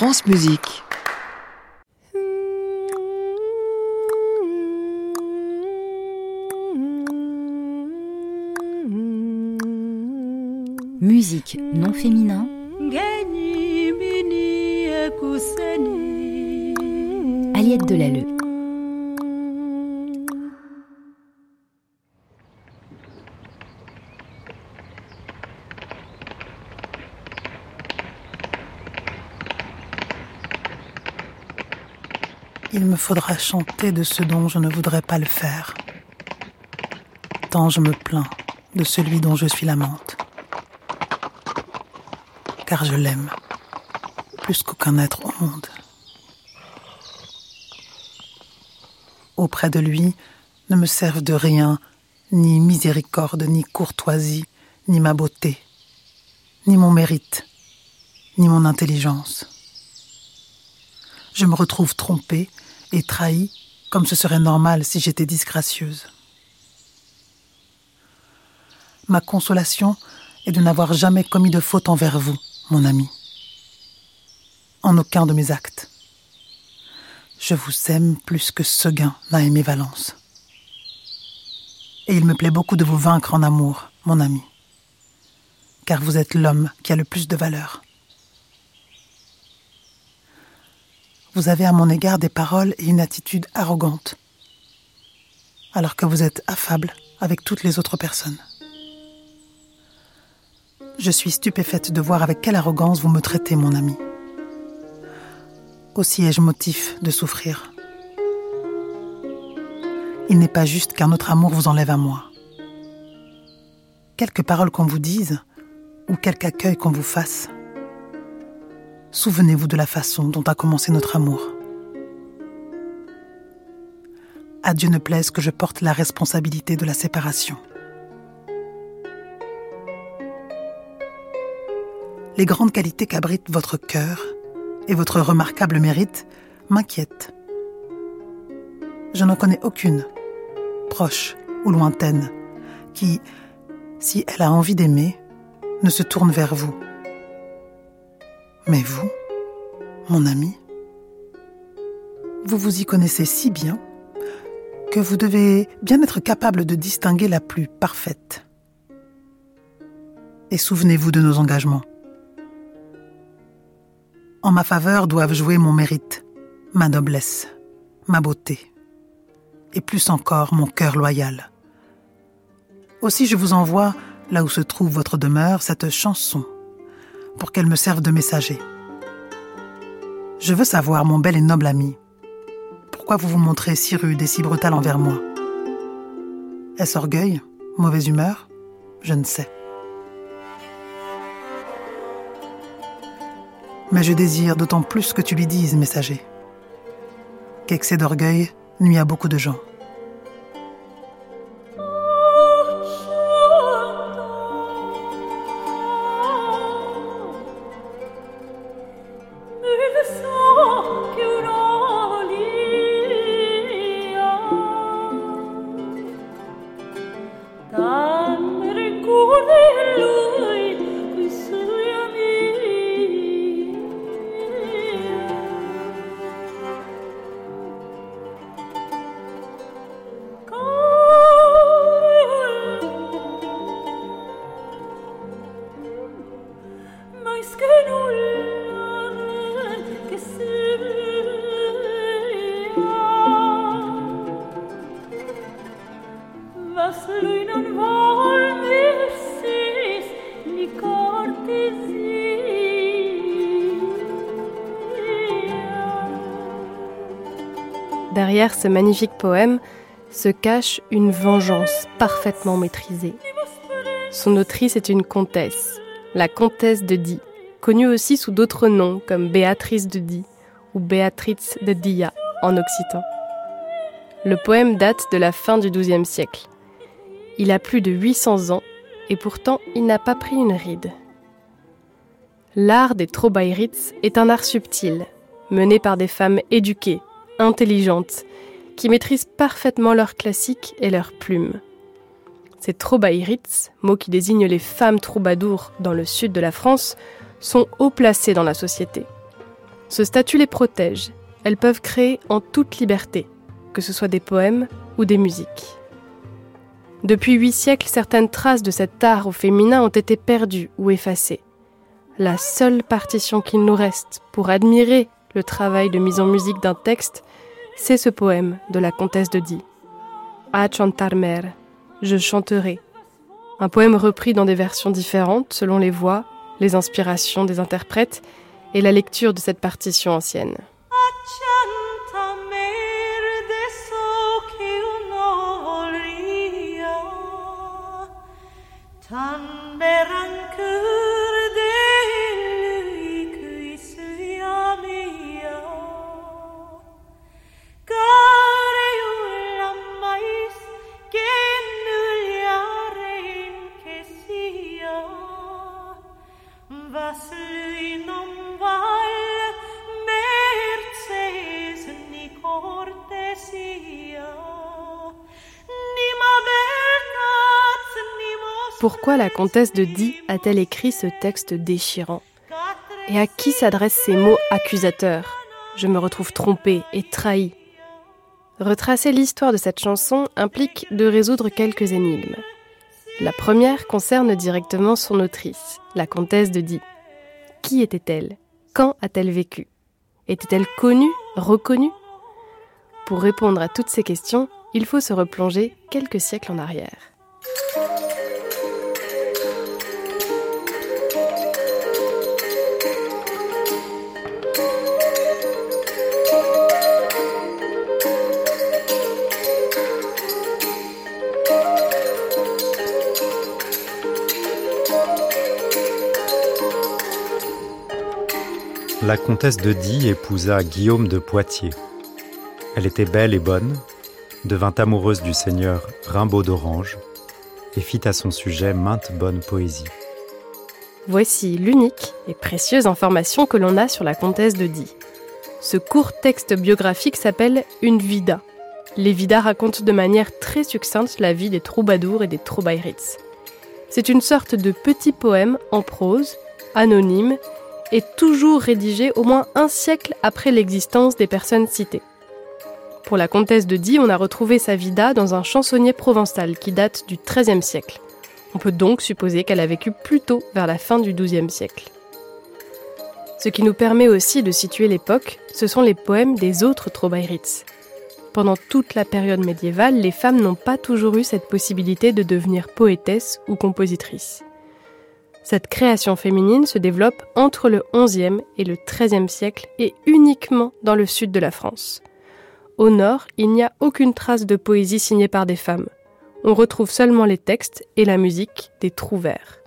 France Musique. Musique non féminin. Aliette Delalleux. Il me faudra chanter de ce dont je ne voudrais pas le faire. Tant je me plains de celui dont je suis l'amante. Car je l'aime plus qu'aucun être au monde. Auprès de lui ne me servent de rien, ni miséricorde, ni courtoisie, ni ma beauté, ni mon mérite, ni mon intelligence. Je me retrouve trompée et trahie comme ce serait normal si j'étais disgracieuse. Ma consolation est de n'avoir jamais commis de faute envers vous, mon ami. En aucun de mes actes. Je vous aime plus que Seguin n'a aimé Valence. Et il me plaît beaucoup de vous vaincre en amour, mon ami. Car vous êtes l'homme qui a le plus de valeur. Vous avez à mon égard des paroles et une attitude arrogante, alors que vous êtes affable avec toutes les autres personnes. Je suis stupéfaite de voir avec quelle arrogance vous me traitez, mon ami. Aussi ai-je motif de souffrir. Il n'est pas juste qu'un autre amour vous enlève à moi. Quelques paroles qu'on vous dise, ou quelque accueil qu'on vous fasse, souvenez-vous de la façon dont a commencé notre amour. À Dieu ne plaise que je porte la responsabilité de la séparation. Les grandes qualités qu'abrite votre cœur et votre remarquable mérite m'inquiètent. Je n'en connais aucune, proche ou lointaine, qui, si elle a envie d'aimer, ne se tourne vers vous. Mais vous, mon ami, vous vous y connaissez si bien que vous devez bien être capable de distinguer la plus parfaite. Et souvenez-vous de nos engagements. En ma faveur doivent jouer mon mérite, ma noblesse, ma beauté, et plus encore mon cœur loyal. Aussi je vous envoie, là où se trouve votre demeure, cette chanson, pour qu'elle me serve de messager. Je veux savoir, mon bel et noble ami, pourquoi vous vous montrez si rude et si brutal envers moi? Est-ce orgueil Mauvaise humeur? Je ne sais. Mais je désire d'autant plus que tu lui dises, messager, qu'excès d'orgueil nuit à beaucoup de gens. Derrière ce magnifique poème se cache une vengeance parfaitement maîtrisée. Son autrice est une comtesse, la comtesse de Die, connue aussi sous d'autres noms comme Béatrice de Die ou Béatrice de Dia en occitan. Le poème date de la fin du XIIe siècle. Il a plus de 800 ans et pourtant il n'a pas pris une ride. L'art des Trobaïrits est un art subtil, mené par des femmes éduquées, intelligentes, qui maîtrisent parfaitement leurs classiques et leurs plumes. Ces trobaïrits, mots qui désignent les femmes troubadours dans le sud de la France, sont haut placés dans la société. Ce statut les protège. Elles peuvent créer en toute liberté, que ce soit des poèmes ou des musiques. Depuis huit siècles, certaines traces de cet art au féminin ont été perdues ou effacées. La seule partition qu'il nous reste pour admirer le travail de mise en musique d'un texte, c'est ce poème de la comtesse de Die. A chantar mer, je chanterai. Un poème repris dans des versions différentes selon les voix, les inspirations des interprètes et la lecture de cette partition ancienne. Pourquoi la comtesse de Die a-t-elle écrit ce texte déchirant Et à qui s'adressent ces mots accusateurs Je me retrouve trompée et trahie. Retracer l'histoire de cette chanson implique de résoudre quelques énigmes. La première concerne directement son autrice, la comtesse de Die. Qui était-elle? Quand a-t-elle vécu? Était-elle connue Reconnue? Pour répondre à toutes ces questions, il faut se replonger quelques siècles en arrière. La comtesse de Die épousa Guillaume de Poitiers. Elle était belle et bonne, devint amoureuse du seigneur Rimbaud d'Orange et fit à son sujet maintes bonnes poésies. Voici l'unique et précieuse information que l'on a sur la comtesse de Die. Ce court texte biographique s'appelle Une Vida. Les Vidas racontent de manière très succincte la vie des troubadours et des troubaïrits. C'est une sorte de petit poème en prose, anonyme est toujours rédigé au moins un siècle après l'existence des personnes citées. Pour la comtesse de Die, on a retrouvé sa vida dans un chansonnier provençal qui date du XIIIe siècle. On peut donc supposer qu'elle a vécu plutôt vers la fin du XIIe siècle. Ce qui nous permet aussi de situer l'époque, ce sont les poèmes des autres Trobaïrits. Pendant toute la période médiévale, les femmes n'ont pas toujours eu cette possibilité de devenir poétesse ou compositrice. Cette création féminine se développe entre le XIe et le XIIIe siècle et uniquement dans le sud de la France. Au nord, il n'y a aucune trace de poésie signée par des femmes. On retrouve seulement les textes et la musique des trouvères.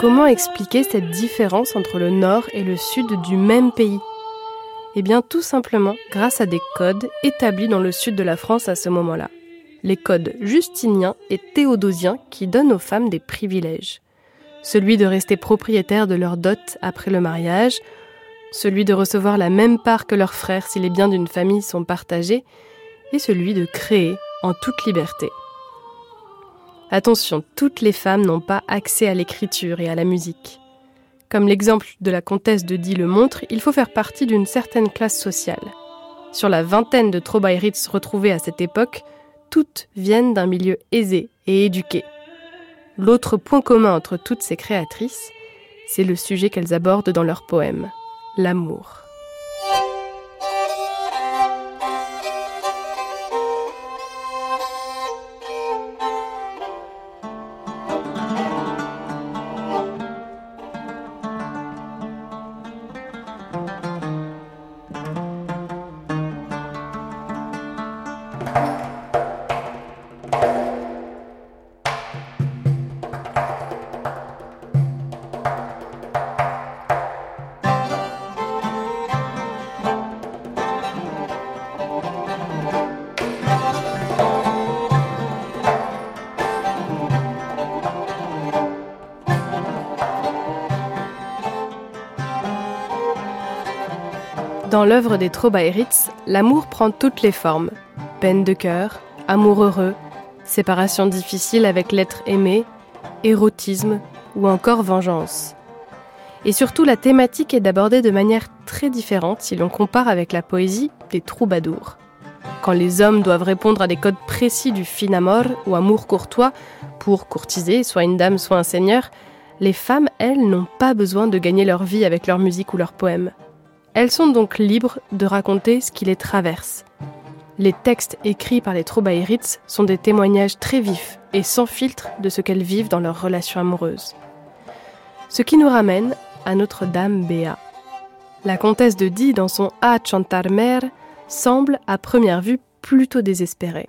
Comment expliquer cette différence entre le nord et le sud du même pays? Eh bien tout simplement grâce à des codes établis dans le sud de la France à ce moment-là. Les codes justiniens et théodosiens qui donnent aux femmes des privilèges. Celui de rester propriétaire de leur dot après le mariage, celui de recevoir la même part que leurs frères si les biens d'une famille sont partagés, et celui de créer en toute liberté. Attention, toutes les femmes n'ont pas accès à l'écriture et à la musique. Comme l'exemple de la comtesse de Die le montre, il faut faire partie d'une certaine classe sociale. Sur la vingtaine de Trobaïrits retrouvées à cette époque, toutes viennent d'un milieu aisé et éduqué. L'autre point commun entre toutes ces créatrices, c'est le sujet qu'elles abordent dans leurs poèmes, l'amour. Dans l'œuvre des Trobaïritz, l'amour prend toutes les formes. Peine de cœur, amour heureux, séparation difficile avec l'être aimé, érotisme ou encore vengeance. Et surtout, la thématique est d'abordée de manière très différente si l'on compare avec la poésie des troubadours. Quand les hommes doivent répondre à des codes précis du fin amour ou amour courtois pour courtiser soit une dame, soit un seigneur, les femmes, elles, n'ont pas besoin de gagner leur vie avec leur musique ou leurs poèmes. Elles sont donc libres de raconter ce qui les traverse. Les textes écrits par les Trobaïritz sont des témoignages très vifs et sans filtre de ce qu'elles vivent dans leurs relations amoureuses. Ce qui nous ramène à Notre-Dame Béa. La comtesse de Die, dans son A Chantarmer, semble à première vue plutôt désespérée.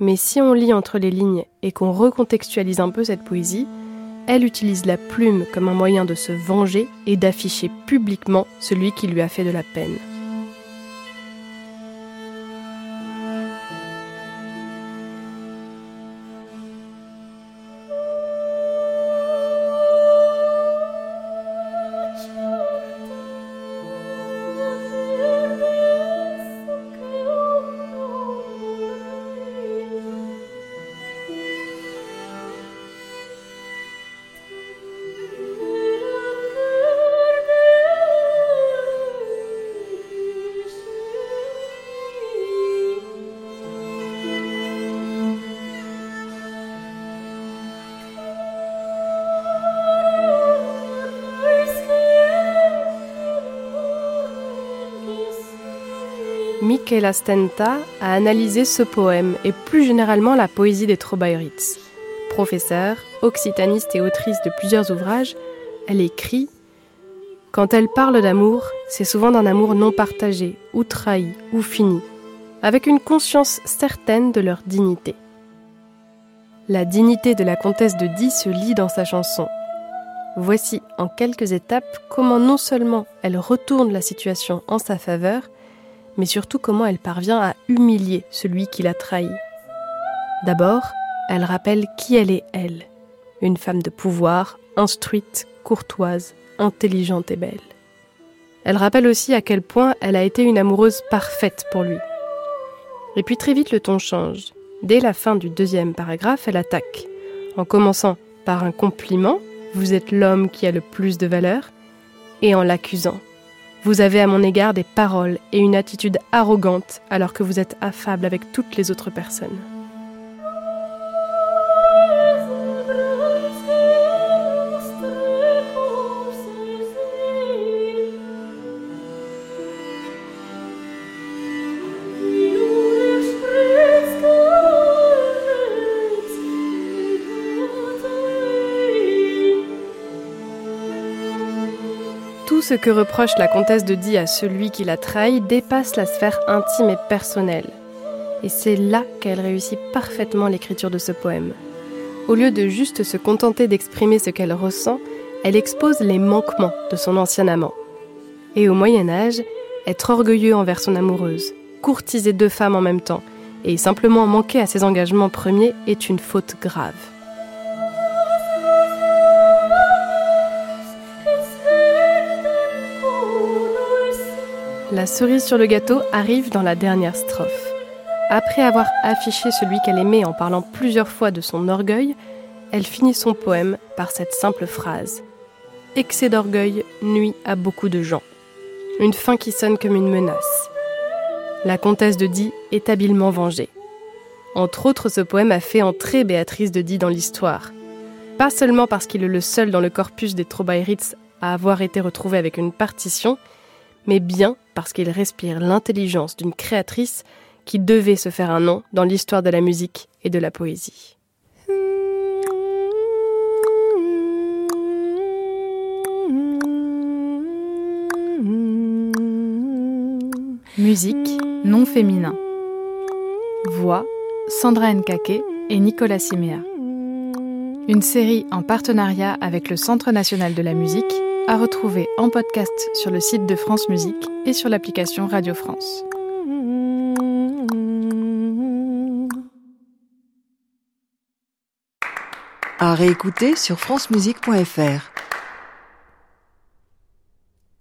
Mais si on lit entre les lignes et qu'on recontextualise un peu cette poésie, elle utilise la plume comme un moyen de se venger et d'afficher publiquement celui qui lui a fait de la peine. Michela Stenta a analysé ce poème et plus généralement la poésie des Trobaïritz. Professeure, occitaniste et autrice de plusieurs ouvrages, elle écrit Quand elle parle d'amour, c'est souvent d'un amour non partagé, ou trahi, ou fini, avec une conscience certaine de leur dignité. La dignité de la comtesse de Die se lit dans sa chanson. Voici en quelques étapes comment non seulement elle retourne la situation en sa faveur, mais surtout comment elle parvient à humilier celui qui l'a trahi. D'abord, elle rappelle qui elle est elle, une femme de pouvoir, instruite, courtoise, intelligente et belle. Elle rappelle aussi à quel point elle a été une amoureuse parfaite pour lui. Et puis très vite le ton change. Dès la fin du deuxième paragraphe, elle attaque, en commençant par un compliment, vous êtes l'homme qui a le plus de valeur, et en l'accusant, vous avez à mon égard des paroles et une attitude arrogante alors que vous êtes affable avec toutes les autres personnes. Ce que reproche la comtesse de Die à celui qui la trahit dépasse la sphère intime et personnelle. Et c'est là qu'elle réussit parfaitement l'écriture de ce poème. Au lieu de juste se contenter d'exprimer ce qu'elle ressent, elle expose les manquements de son ancien amant. Et au Moyen Âge, être orgueilleux envers son amoureuse, courtiser deux femmes en même temps, et simplement manquer à ses engagements premiers est une faute grave. La cerise sur le gâteau arrive dans la dernière strophe. Après avoir affiché celui qu'elle aimait en parlant plusieurs fois de son orgueil, elle finit son poème par cette simple phrase. Excès d'orgueil nuit à beaucoup de gens. Une fin qui sonne comme une menace. La comtesse de Die est habilement vengée. Entre autres, ce poème a fait entrer Béatrice de Die dans l'histoire. Pas seulement parce qu'il est le seul dans le corpus des Trobaïritz à avoir été retrouvé avec une partition, mais bien parce qu'il respire l'intelligence d'une créatrice qui devait se faire un nom dans l'histoire de la musique et de la poésie. Musique non féminin. Voix Sandra Nkake et Nicolas Siméa. Une série en partenariat avec le Centre national de la musique à retrouver en podcast sur le site de France Musique et sur l'application Radio France. À réécouter sur francemusique.fr.